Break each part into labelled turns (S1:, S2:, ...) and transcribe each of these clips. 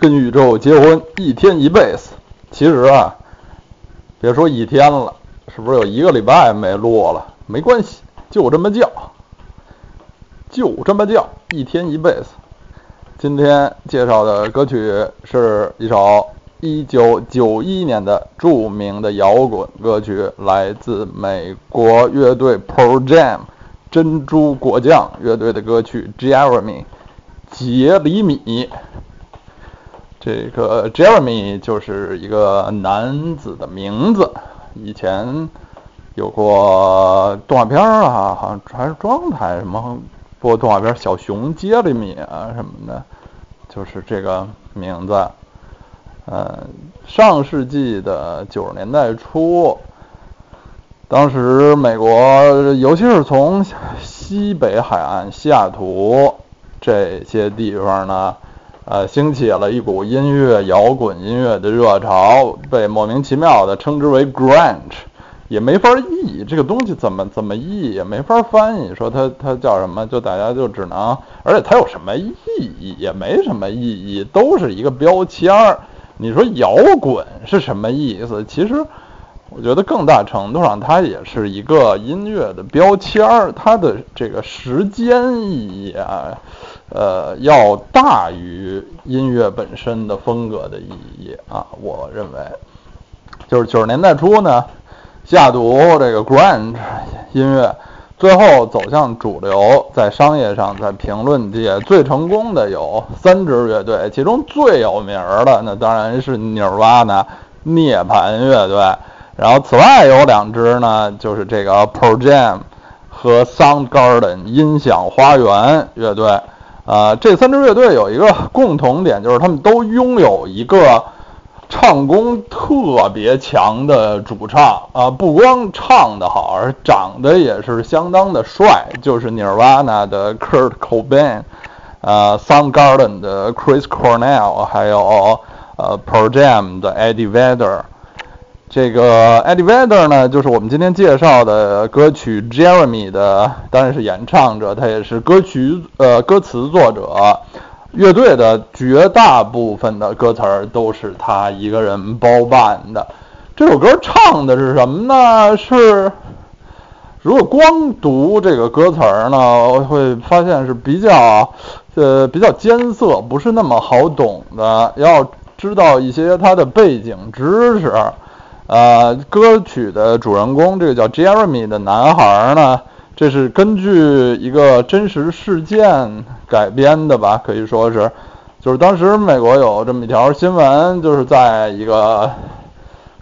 S1: 跟宇宙结婚一天一辈子。其实啊，别说一天了，是不是有一个礼拜没录了？没关系，就这么叫，就这么叫，一天一辈子。今天介绍的歌曲是一首1991年的著名的摇滚歌曲，来自美国乐队 Pearl Jam 珍珠果酱乐队的歌曲《Jeremy》杰里米。这个 Jeremy 就是一个男子的名字，以前有过动画片啊，好像还是中央台什么。播动画片《小熊杰里米》啊什么的，就是这个名字。呃，上世纪的九十年代初，当时美国，尤其是从西北海岸、西雅图这些地方呢，呃，兴起了一股音乐摇滚音乐的热潮，被莫名其妙的称之为 grunge。也没法译这个东西怎么怎么译也没法翻译，说它它叫什么，就大家就只能，而且它有什么意义也没什么意义，都是一个标签儿。你说摇滚是什么意思？其实我觉得更大程度上它也是一个音乐的标签儿，它的这个时间意义啊，呃，要大于音乐本身的风格的意义啊。我认为，就是九十年代初呢。下毒这个 grunge 音乐最后走向主流，在商业上，在评论界最成功的有三支乐队，其中最有名的那当然是 Nirvana 涅槃乐队。然后此外有两支呢，就是这个 Pearl Jam 和 Soundgarden 音响花园乐队。啊，这三支乐队有一个共同点，就是他们都拥有一个。唱功特别强的主唱啊，不光唱得好，而长得也是相当的帅，就是 Nirvana 的 Kurt Cobain，呃，Soundgarden 的 Chris Cornell，还有呃 Pearl Jam 的 Eddie Vedder。这个 Eddie Vedder 呢，就是我们今天介绍的歌曲 Jeremy 的，当然是演唱者，他也是歌曲呃歌词作者。乐队的绝大部分的歌词儿都是他一个人包办的。这首歌唱的是什么呢？是如果光读这个歌词儿呢，会发现是比较呃比较艰涩，不是那么好懂的。要知道一些它的背景知识。呃，歌曲的主人公这个叫 Jeremy 的男孩呢。这是根据一个真实事件改编的吧，可以说是，就是当时美国有这么一条新闻，就是在一个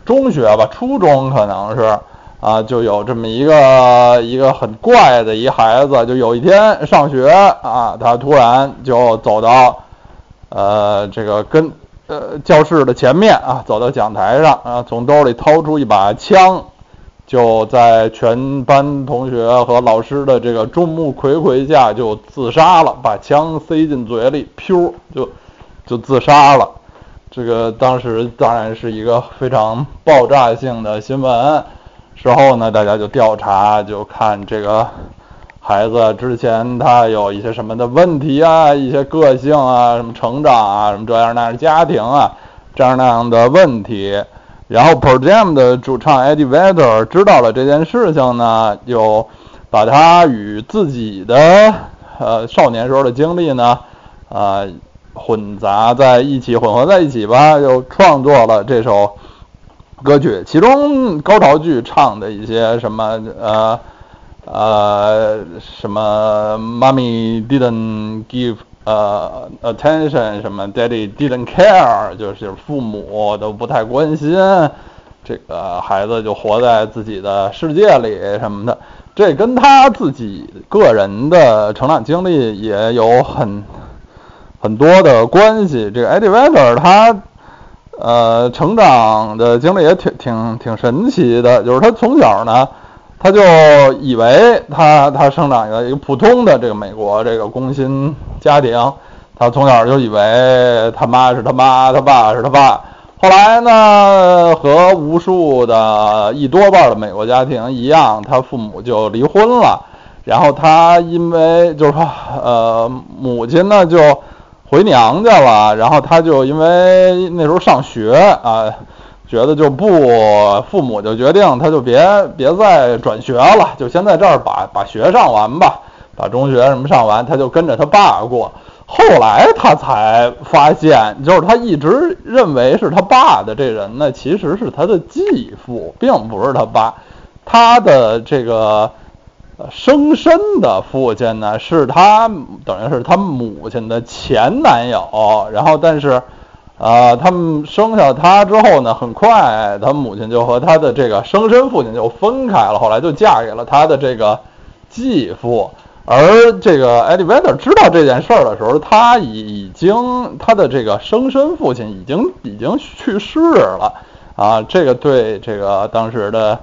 S1: 中学吧，初中可能是啊，就有这么一个一个很怪的一孩子，就有一天上学啊，他突然就走到呃这个跟呃教室的前面啊，走到讲台上啊，从兜里掏出一把枪。就在全班同学和老师的这个众目睽睽下就自杀了，把枪塞进嘴里，噗，就就自杀了。这个当时当然是一个非常爆炸性的新闻。事后呢，大家就调查，就看这个孩子之前他有一些什么的问题啊，一些个性啊，什么成长啊，什么这样那样家庭啊，这样那样的问题。然后 Pearl Jam 的主唱 Eddie Vedder 知道了这件事情呢，就把他与自己的呃少年时候的经历呢，啊混杂在一起，混合在一起吧，又创作了这首歌曲。其中高潮句唱的一些什么呃呃什么 Mommy didn't give。呃，attention 什么，Daddy didn't care，就是父母都不太关心，这个孩子就活在自己的世界里什么的，这跟他自己个人的成长经历也有很很多的关系。这个 Eddie Vedder 他呃成长的经历也挺挺挺神奇的，就是他从小呢。他就以为他他生长在一个普通的这个美国这个工薪家庭，他从小就以为他妈是他妈，他爸是他爸。后来呢，和无数的一多半的美国家庭一样，他父母就离婚了。然后他因为就是说，呃，母亲呢就回娘家了，然后他就因为那时候上学啊，觉得就不父母就决定他就别别再转学了，就先在这儿把把学上完吧，把中学什么上完，他就跟着他爸过。后来他才发现，就是他一直认为是他爸的这人呢，其实是他的继父，并不是他爸，他的这个。生身的父亲呢，是他等于是他母亲的前男友，然后但是，呃，他们生下他之后呢，很快他母亲就和他的这个生身父亲就分开了，后来就嫁给了他的这个继父。而这个 Eddie Vedder 知道这件事儿的时候，他已已经他的这个生身父亲已经已经去世了啊，这个对这个当时的。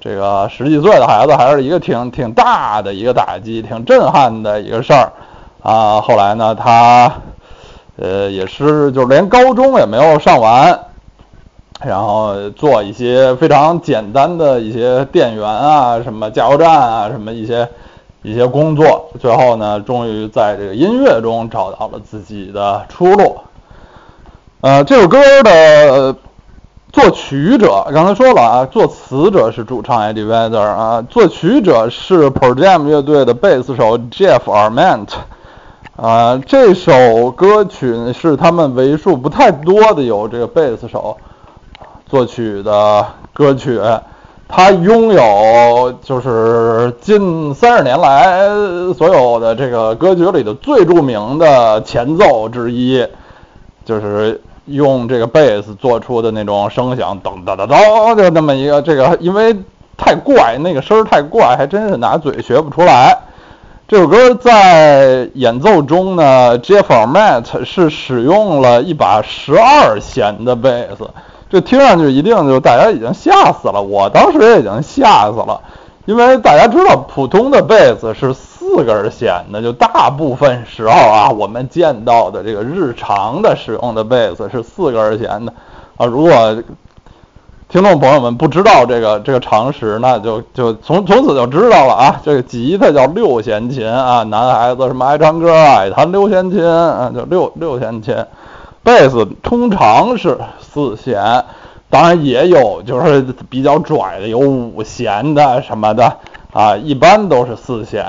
S1: 这个十几岁的孩子还是一个挺挺大的一个打击，挺震撼的一个事儿啊。后来呢，他呃也是就是连高中也没有上完，然后做一些非常简单的一些店员啊、什么加油站啊、什么一些一些工作，最后呢，终于在这个音乐中找到了自己的出路。呃，这首歌的。作曲者刚才说了啊，作词者是主唱 Eddie Vedder 啊，作曲者是 Pearl Jam 乐队的贝斯手 Jeff Arment 啊。这首歌曲是他们为数不太多的有这个贝斯手作曲的歌曲，它拥有就是近三十年来所有的这个歌曲里的最著名的前奏之一，就是。用这个贝斯做出的那种声响，噔噔噔噔，就那么一个这个，因为太怪，那个声儿太怪，还真是拿嘴学不出来。这首歌在演奏中呢，Jeff m a t 是使用了一把十二弦的贝斯，这听上去一定就大家已经吓死了，我当时也已经吓死了，因为大家知道普通的贝斯是。四根弦的，就大部分时候啊，我们见到的这个日常的使用的贝斯是四根弦的啊。如果听众朋友们不知道这个这个常识，那就就从从此就知道了啊。这个吉他叫六弦琴啊，男孩子什么爱唱歌爱弹六弦琴啊，就六六弦琴。贝斯通常是四弦，当然也有就是比较拽的，有五弦的什么的啊，一般都是四弦。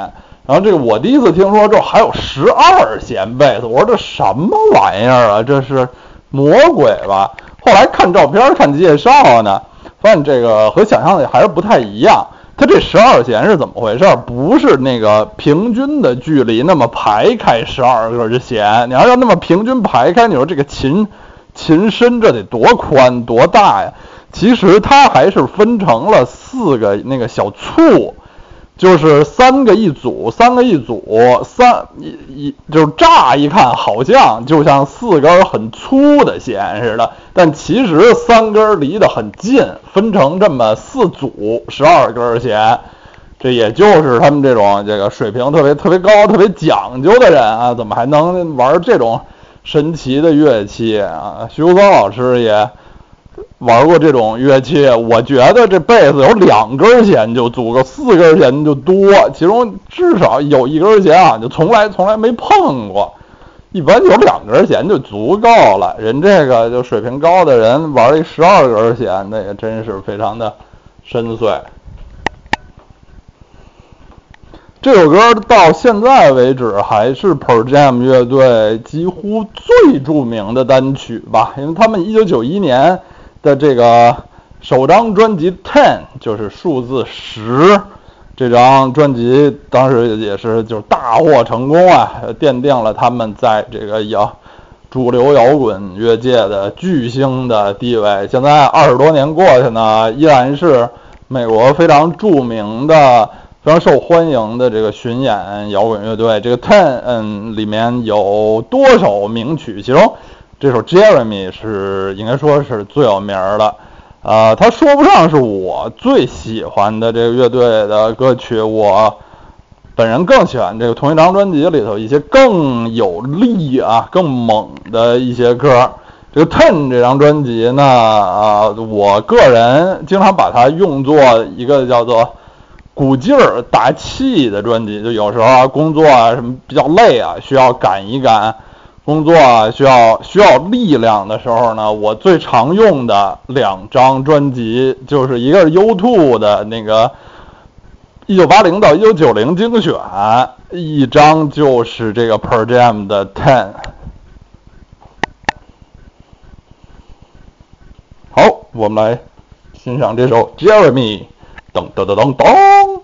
S1: 然后这个我第一次听说之后还有十二弦贝斯，我说这什么玩意儿啊？这是魔鬼吧？后来看照片看介绍呢，发现这个和想象的还是不太一样。它这十二弦是怎么回事？不是那个平均的距离那么排开十二根弦，你要要那么平均排开，你说这个琴琴身这得多宽多大呀？其实它还是分成了四个那个小簇。就是三个一组，三个一组，三一一就是乍一看好像就像四根很粗的弦似的，但其实三根离得很近，分成这么四组，十二根弦。这也就是他们这种这个水平特别特别高、特别讲究的人啊，怎么还能玩这种神奇的乐器啊？徐福松老师也。玩过这种乐器，我觉得这贝斯有两根弦就足够，四根弦就多。其中至少有一根弦啊，就从来从来没碰过。一般有两根弦就足够了。人这个就水平高的人玩一十二根弦，那也真是非常的深邃。这首歌到现在为止还是 p e r Jam 乐队几乎最著名的单曲吧，因为他们一九九一年。的这个首张专辑《Ten》就是数字十，这张专辑当时也是就大获成功啊，奠定了他们在这个摇主流摇滚乐界的巨星的地位。现在二十多年过去呢，依然是美国非常著名的、非常受欢迎的这个巡演摇滚乐队。这个《Ten》嗯里面有多首名曲，其中。这首 Jeremy 是应该说是最有名的，呃，他说不上是我最喜欢的这个乐队的歌曲，我本人更喜欢这个同一张专辑里头一些更有力啊、更猛的一些歌。这个 Ten 这张专辑呢，啊，我个人经常把它用作一个叫做鼓劲儿打气的专辑，就有时候啊工作啊什么比较累啊，需要赶一赶。工作需要需要力量的时候呢，我最常用的两张专辑就是一个是 U2 的那个一九八零到一九九零精选，一张就是这个 Per Jam 的 Ten。好，我们来欣赏这首 Jeremy，噔噔噔噔噔。